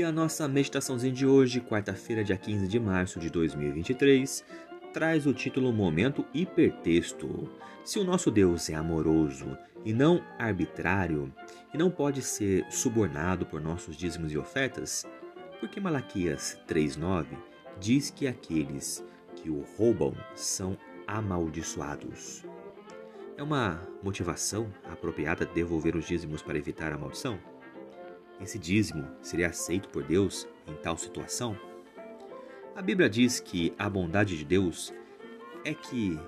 E a nossa meditaçãozinha de hoje, quarta-feira, dia 15 de março de 2023, traz o título Momento Hipertexto. Se o nosso Deus é amoroso e não arbitrário, e não pode ser subornado por nossos dízimos e ofertas, por que Malaquias 3,9 diz que aqueles que o roubam são amaldiçoados? É uma motivação apropriada devolver os dízimos para evitar a maldição? Esse dízimo seria aceito por Deus em tal situação? A Bíblia diz que a bondade de Deus é que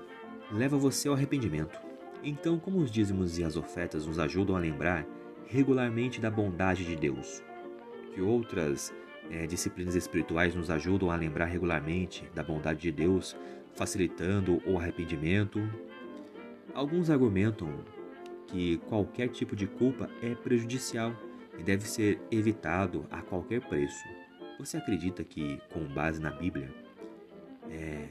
leva você ao arrependimento. Então, como os dízimos e as ofertas nos ajudam a lembrar regularmente da bondade de Deus, que outras é, disciplinas espirituais nos ajudam a lembrar regularmente da bondade de Deus, facilitando o arrependimento. Alguns argumentam que qualquer tipo de culpa é prejudicial e deve ser evitado a qualquer preço. Você acredita que, com base na Bíblia, é,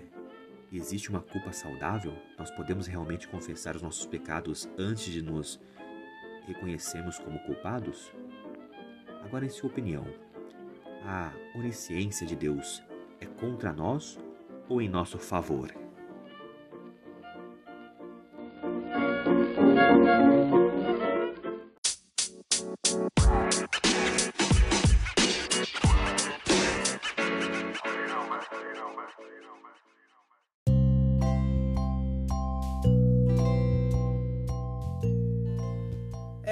existe uma culpa saudável? Nós podemos realmente confessar os nossos pecados antes de nos reconhecermos como culpados? Agora, em sua opinião, a onisciência de Deus é contra nós ou em nosso favor?